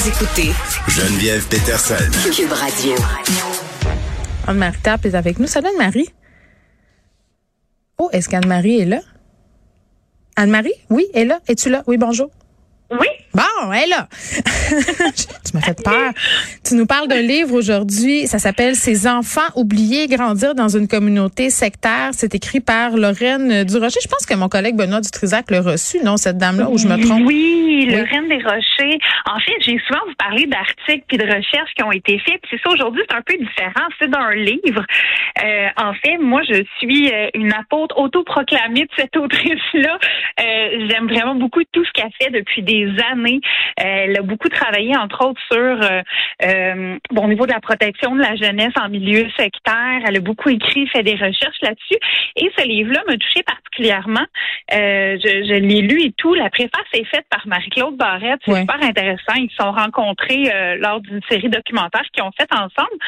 Vous écoutez Geneviève Peterson. Cube Radio. Anne-Marie Tape est avec nous. Salut Anne-Marie. Oh, est-ce qu'Anne-Marie est là? Anne-Marie? Oui, elle est là. Es-tu là? Oui, bonjour. Oui. Bon, est là. tu m'as fait peur. Tu nous parles d'un livre aujourd'hui. Ça s'appelle Ces enfants oubliés grandir dans une communauté sectaire. C'est écrit par Lorraine Durocher. Je pense que mon collègue Benoît Dutrisac l'a reçu, non, cette dame-là, où je me trompe? Oui, Lorraine Desrochers. En fait, j'ai souvent vous parlé d'articles puis de recherches qui ont été faits. Puis c'est ça, aujourd'hui, c'est un peu différent. C'est d'un livre. Euh, en fait, moi, je suis euh, une apôtre autoproclamée de cette autrice-là. Euh, J'aime vraiment beaucoup tout ce qu'elle fait depuis des années. Elle a beaucoup travaillé, entre autres, sur euh, euh, bon, au niveau de la protection de la jeunesse en milieu sectaire. Elle a beaucoup écrit, fait des recherches là-dessus. Et ce livre-là m'a touché particulièrement. Euh, je, je l'ai lu et tout. La préface est faite par Marie-Claude Barrette. C'est Ouais. super intéressant. Ils se sont rencontrés euh, lors d'une série documentaire qu'ils ont fait ensemble.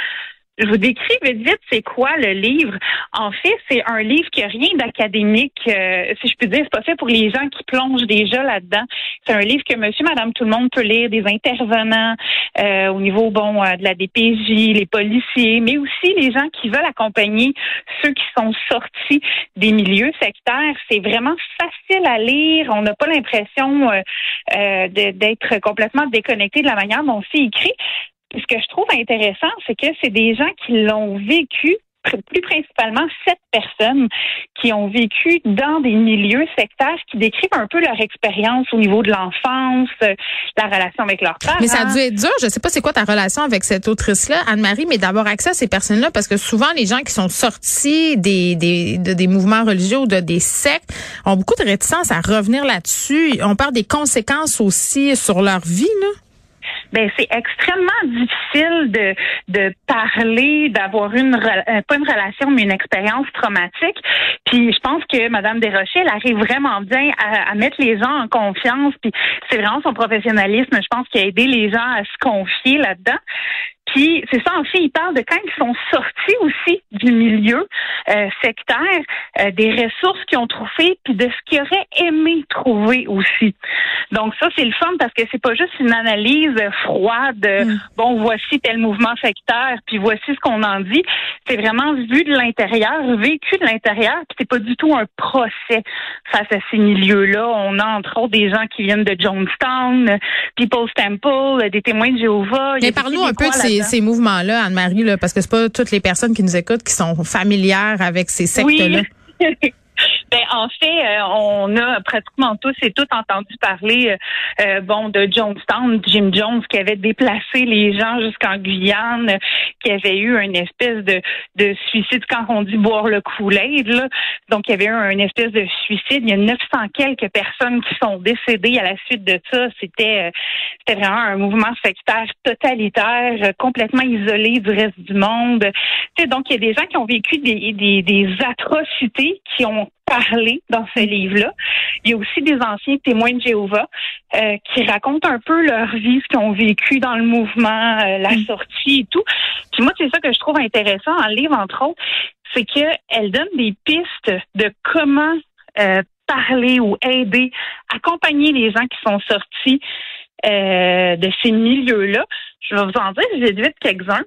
Je vous décris vite vite c'est quoi le livre. En fait, c'est un livre qui a rien d'académique, euh, si je peux dire. C'est pas fait pour les gens qui plongent déjà là-dedans. C'est un livre que Monsieur, Madame, tout le monde peut lire, des intervenants euh, au niveau bon euh, de la DPJ, les policiers, mais aussi les gens qui veulent accompagner ceux qui sont sortis des milieux sectaires. C'est vraiment facile à lire. On n'a pas l'impression euh, euh, d'être complètement déconnecté de la manière dont c'est écrit. Ce que je trouve intéressant, c'est que c'est des gens qui l'ont vécu plus principalement sept personnes qui ont vécu dans des milieux sectaires qui décrivent un peu leur expérience au niveau de l'enfance, euh, la relation avec leurs parents. Mais ça a dû être dur. Je sais pas c'est quoi ta relation avec cette autrice-là, Anne-Marie, mais d'avoir accès à ces personnes-là, parce que souvent, les gens qui sont sortis des, des, de- des mouvements religieux ou de des sectes ont beaucoup de réticence à revenir là-dessus. On parle des conséquences aussi sur leur vie, là. Ben c'est extrêmement difficile de de parler, d'avoir une euh, pas une relation mais une expérience traumatique. Puis je pense que Madame Desrochers, elle arrive vraiment bien à, à mettre les gens en confiance. Puis c'est vraiment son professionnalisme, je pense, qui a aidé les gens à se confier là-dedans. Puis c'est ça, en fait, il parle de quand ils sont sortis aussi du milieu euh, sectaire, euh, des ressources qu'ils ont trouvées, puis de ce qu'ils auraient aimé trouver aussi. Donc ça, c'est le fun parce que c'est pas juste une analyse froide. euh, Bon, voici tel mouvement sectaire, puis voici ce qu'on en dit. C'est vraiment vu de l'intérieur, vécu de l'intérieur, puis c'est pas du tout un procès face à ces milieux-là. On a entre autres des gens qui viennent de Jonestown, euh, People's Temple, euh, des témoins de Jéhovah. Mais parle-nous un peu de Québécois ces, mouvements-là, Anne-Marie, parce que c'est pas toutes les personnes qui nous écoutent qui sont familières avec ces sectes-là. Ben, en fait, euh, on a pratiquement tous et toutes entendu parler, euh, euh, bon, de Jonestown, Jim Jones, qui avait déplacé les gens jusqu'en Guyane, qui avait eu une espèce de, de suicide quand on dit boire le Kool-Aid. Donc, il y avait eu une espèce de suicide. Il y a 900 quelques personnes qui sont décédées à la suite de ça. C'était, euh, vraiment un mouvement sectaire totalitaire, euh, complètement isolé du reste du monde. Donc, il y a des gens qui ont vécu des, des, des atrocités, qui ont parlé dans ce livre-là. Il y a aussi des anciens témoins de Jéhovah euh, qui racontent un peu leur vie, ce qu'ils ont vécu dans le mouvement, euh, la sortie et tout. Puis moi, c'est ça que je trouve intéressant le livre, entre autres, c'est qu'elle donne des pistes de comment euh, parler ou aider, accompagner les gens qui sont sortis de ces milieux-là. Je vais vous en dire vite, vite quelques-uns.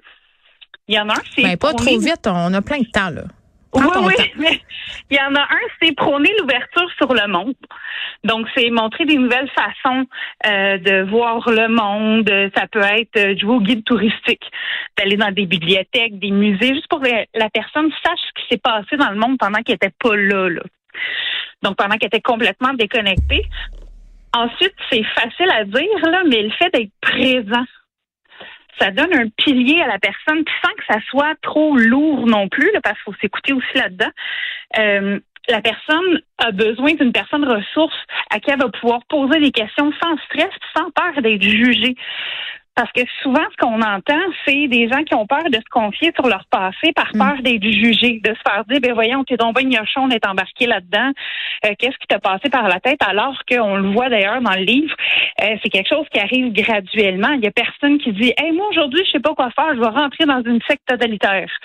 Il y en a un, c'est... Ben, pas trop vite, on a plein de temps, là. Prends Oui, oui, mais il y en a un, c'est prôner l'ouverture sur le monde. Donc, c'est montrer des nouvelles façons euh, de voir le monde. Ça peut être euh, jouer au guide touristique, d'aller dans des bibliothèques, des musées, juste pour que la personne sache ce qui s'est passé dans le monde pendant qu'elle était pas là, là. Donc, pendant qu'elle était complètement déconnectée. Ensuite, c'est facile à dire, là, mais le fait d'être présent, ça donne un pilier à la personne, puis sans que ça soit trop lourd non plus, là, parce qu'il faut s'écouter aussi là-dedans. Euh, la personne a besoin d'une personne ressource à qui elle va pouvoir poser des questions sans stress, sans peur d'être jugée. Parce que souvent, ce qu'on entend, c'est des gens qui ont peur de se confier sur leur passé par peur d'être jugés, de se faire dire, ben voyons, t'es donc bien gnochon d'être embarqué là-dedans. Euh, Qu'est-ce qui t'a passé par la tête? Alors qu'on le voit d'ailleurs dans le livre, euh, c'est quelque chose qui arrive graduellement. Il y a personne qui dit, hey, moi aujourd'hui, je sais pas quoi faire, je vais rentrer dans une secte totalitaire.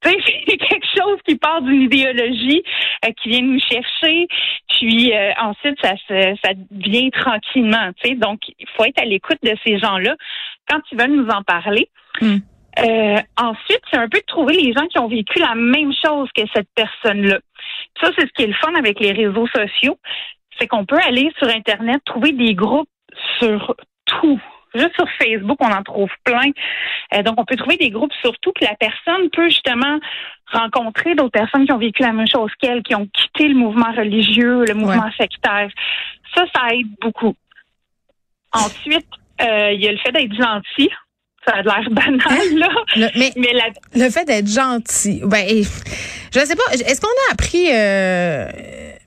Tu sais, c'est quelque chose qui part d'une idéologie euh, qui vient nous chercher, puis euh, ensuite ça se, ça vient tranquillement. Tu sais, donc il faut être à l'écoute de ces gens-là quand ils veulent nous en parler. Mm. Euh, ensuite, c'est un peu de trouver les gens qui ont vécu la même chose que cette personne-là. Ça, c'est ce qui est le fun avec les réseaux sociaux, c'est qu'on peut aller sur Internet, trouver des groupes sur tout. Juste sur Facebook, on en trouve plein. Euh, donc, on peut trouver des groupes sur tout, puis la personne peut justement rencontrer d'autres personnes qui ont vécu la même chose qu'elle, qui ont quitté le mouvement religieux, le mouvement sectaire. Ça, ça aide beaucoup. Ensuite, il y a le fait d'être gentil. Ça a l'air banal, là. Le- mais Mais la, le fait d'être gentil, ben, je sais pas, est-ce qu'on a appris euh,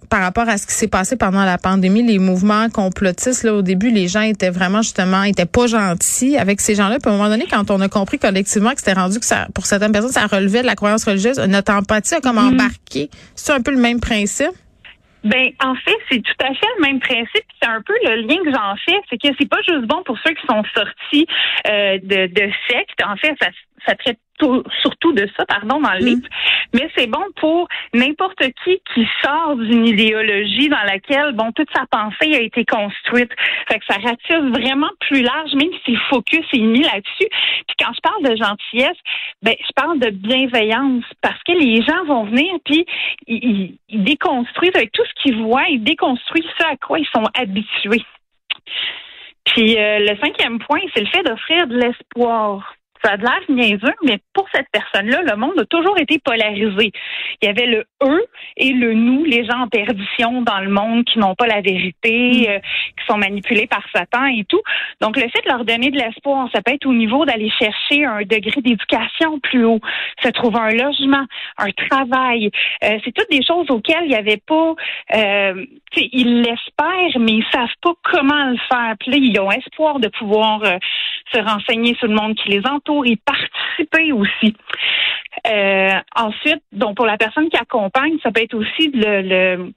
par rapport à ce qui s'est passé pendant la pandémie, les mouvements complotistes, là, au début, les gens étaient vraiment, justement, étaient pas gentils avec ces gens-là. Puis à un moment donné, quand on a compris collectivement que c'était rendu que ça, pour certaines personnes, ça relevait de la croyance religieuse, notre empathie a comme embarqué. C'est un peu le même principe? Ben, en fait, c'est tout à fait le même principe. C'est un peu le lien que j'en fais, c'est que c'est pas juste bon pour ceux qui sont sortis euh, de, de sectes. En fait, ça, ça traite tout- surtout de ça, pardon, dans le livre. Mais c'est bon pour n'importe qui qui sort d'une idéologie dans laquelle, bon, toute sa pensée a été construite. Fait que ça ratisse vraiment plus large, même si le focus est mis là-dessus. Puis quand je parle de gentillesse, ben, je parle de bienveillance parce que les gens vont venir puis ils déconstruisent avec tout ce qu'ils voient, ils déconstruisent ce à quoi ils sont habitués. Puis euh, le cinquième point, c'est le fait d'offrir de l'espoir. Ça a de l'air niaiseux, mais pour cette personne-là, le monde a toujours été polarisé. Il y avait le eux et le nous, les gens en perdition dans le monde qui n'ont pas la vérité, euh, qui sont manipulés par Satan et tout. Donc, le fait de leur donner de l'espoir, ça peut être au niveau d'aller chercher un degré d'éducation plus haut, se trouver un logement, un travail. Euh, c'est toutes des choses auxquelles il n'y avait pas... Euh, ils l'espèrent, mais ils savent pas comment le faire. Puis là, ils ont espoir de pouvoir euh, se renseigner sur le monde qui les entoure et participer aussi. Euh, ensuite, donc pour la personne qui accompagne, ça peut être aussi le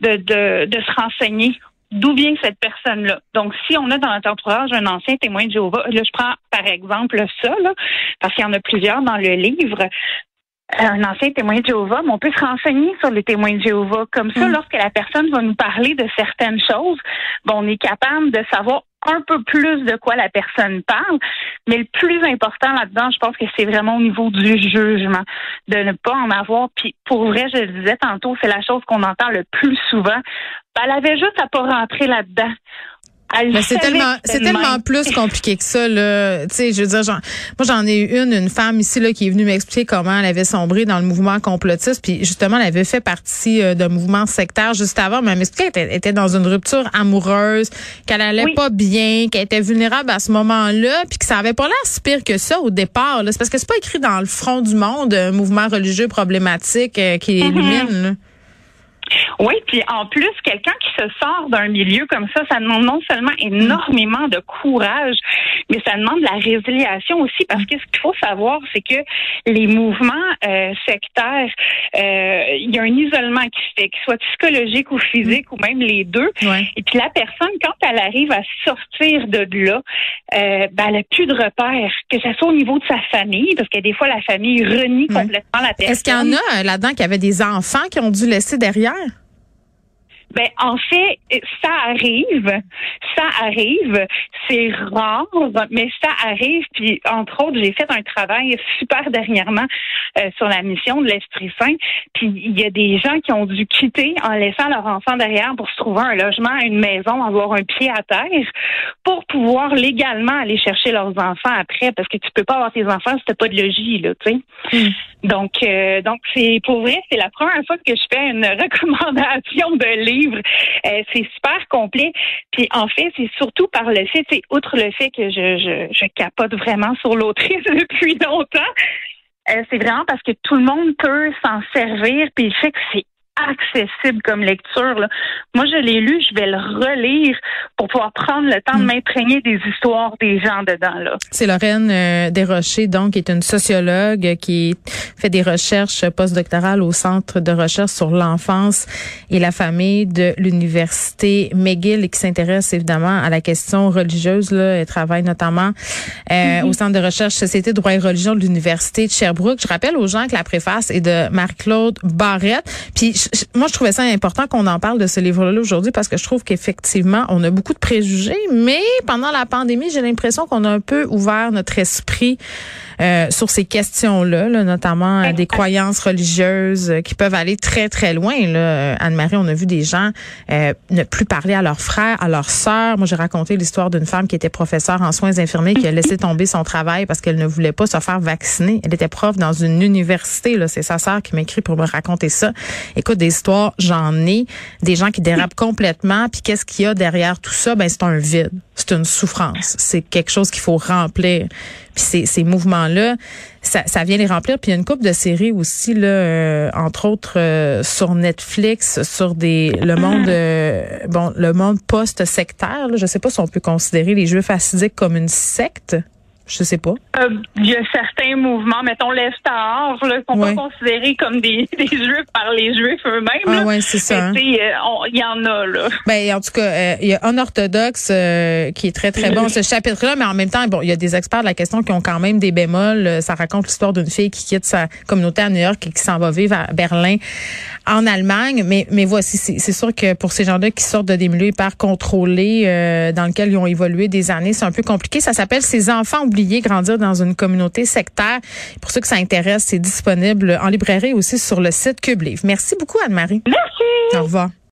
de, de, de se renseigner d'où vient cette personne-là. Donc, si on a dans notre entourage un ancien témoin de Jéhovah, là, je prends par exemple ça, là, parce qu'il y en a plusieurs dans le livre, un ancien témoin de Jéhovah, mais on peut se renseigner sur les témoins de Jéhovah. Comme ça, lorsque la personne va nous parler de certaines choses, on est capable de savoir un peu plus de quoi la personne parle. Mais le plus important là-dedans, je pense que c'est vraiment au niveau du jugement, de ne pas en avoir. Puis pour vrai, je le disais tantôt, c'est la chose qu'on entend le plus souvent. Ben, elle avait juste à pas rentrer là-dedans. Mais c'est tellement, c'est tellement plus compliqué que ça, là. Tu sais, je veux dire, j'en- moi, j'en ai eu une, une femme ici, là, qui est venue m'expliquer comment elle avait sombré dans le mouvement complotiste. Puis, justement, elle avait fait partie euh, d'un mouvement sectaire juste avant. Mais elle m'expliquait qu'elle était, était dans une rupture amoureuse, qu'elle allait Oui. pas bien, qu'elle était vulnérable à ce moment-là, puis que ça avait pas l'air si pire que ça au départ, là. C'est parce que c'est pas écrit dans le front du monde, un mouvement religieux problématique euh, qui Mm-hmm. illumine, là. Oui, puis en plus, quelqu'un qui se sort d'un milieu comme ça, ça demande non seulement énormément de courage, mais ça demande de la résiliation aussi, parce que ce qu'il faut savoir, c'est que les mouvements euh, sectaires, euh, il y a un isolement qui se fait, qu'il soit psychologique ou physique, ou même les deux. Ouais. Et puis la personne, quand elle arrive à sortir de là, euh, ben, elle n'a plus de repères, que ce soit au niveau de sa famille, parce que des fois, la famille renie Ouais. complètement la personne. Est-ce qu'il y en a là-dedans qui avaient des enfants qui ont dû laisser derrière? Ben, en fait, ça arrive. Ça arrive. C'est rare, mais ça arrive. Puis, entre autres, j'ai fait un travail super dernièrement euh, sur la mission de l'Esprit Saint. Puis, il y a des gens qui ont dû quitter en laissant leur enfant derrière pour se trouver un logement, une maison, avoir un pied à terre pour pouvoir légalement aller chercher leurs enfants après parce que tu peux pas avoir tes enfants si t'as pas de logis, là, tu sais. Hmm. Donc, euh, donc c'est pour vrai, c'est la première fois que je fais une recommandation de livre. Euh, c'est super complet. Puis en fait, c'est surtout par le fait, c'est outre le fait que je, capote vraiment sur l'autrice depuis longtemps. Euh, c'est vraiment parce que tout le monde peut s'en servir, puis le fait que c'est accessible comme lecture. Là. Moi, je l'ai lu, je vais le relire pour pouvoir prendre le temps de mm. m'imprégner des histoires des gens dedans. Là. C'est Lorraine euh, Desrochers, donc, qui est une sociologue qui fait des recherches postdoctorales au Centre de recherche sur l'enfance et la famille de l'Université McGill et qui s'intéresse évidemment à la question religieuse. Là. Elle travaille notamment euh, mm-hmm. au Centre de recherche Société, droit et religion de l'Université de Sherbrooke. Je rappelle aux gens que la préface est de Marie-Claude Barrette. Puis moi, je trouvais ça important qu'on en parle de ce livre-là aujourd'hui parce que je trouve qu'effectivement, on a beaucoup de préjugés, mais pendant la pandémie, j'ai l'impression qu'on a un peu ouvert notre esprit euh, sur ces questions-là, notamment euh, des croyances religieuses euh, qui peuvent aller très, très loin. Anne-Marie, on a vu des gens ne plus parler à leurs frères, à leurs sœurs. Moi, j'ai raconté l'histoire d'une femme qui était professeure en soins infirmiers qui a laissé tomber son travail parce qu'elle ne voulait pas se faire vacciner. Elle était prof dans une université. C'est sa sœur qui m'écrit pour me raconter ça. Écoute, des histoires, j'en ai. Des gens qui dérapent complètement. Puis qu'est-ce qu'il y a derrière tout ça? Ben, c'est un vide. C'est une souffrance. C'est quelque chose qu'il faut remplir. Puis ces, ces mouvements-là, ça, ça, vient les remplir. Puis il y a une couple de séries aussi, là, euh, entre autres euh, sur Netflix, sur des le monde euh, bon le monde post-sectaire. Je sais pas si on peut considérer les Juifs assidiques comme une secte. Je sais pas. Euh, il y a certains mouvements, mettons l'Estar, là, sont pas considérés comme des, des juifs par les juifs eux-mêmes. Ah ouais, c'est ça. Hein. Euh, il y en a là. Ben en tout cas, euh, il y a un orthodoxe qui est très très bon ce chapitre-là, mais en même temps, bon, il y a des experts de la question qui ont quand même des bémols. Ça raconte l'histoire d'une fille qui quitte sa communauté à New York et qui s'en va vivre à Berlin, en Allemagne. Mais mais voici, c'est sûr que pour ces gens-là qui sortent de des milieux hyper contrôlés dans lesquels ils ont évolué des années, c'est un peu compliqué. Ça s'appelle ces enfants grandir dans une communauté sectaire. Pour ceux que ça intéresse, c'est disponible en librairie aussi sur le site Cube Livre. Merci beaucoup, Anne-Marie. Merci. Au revoir.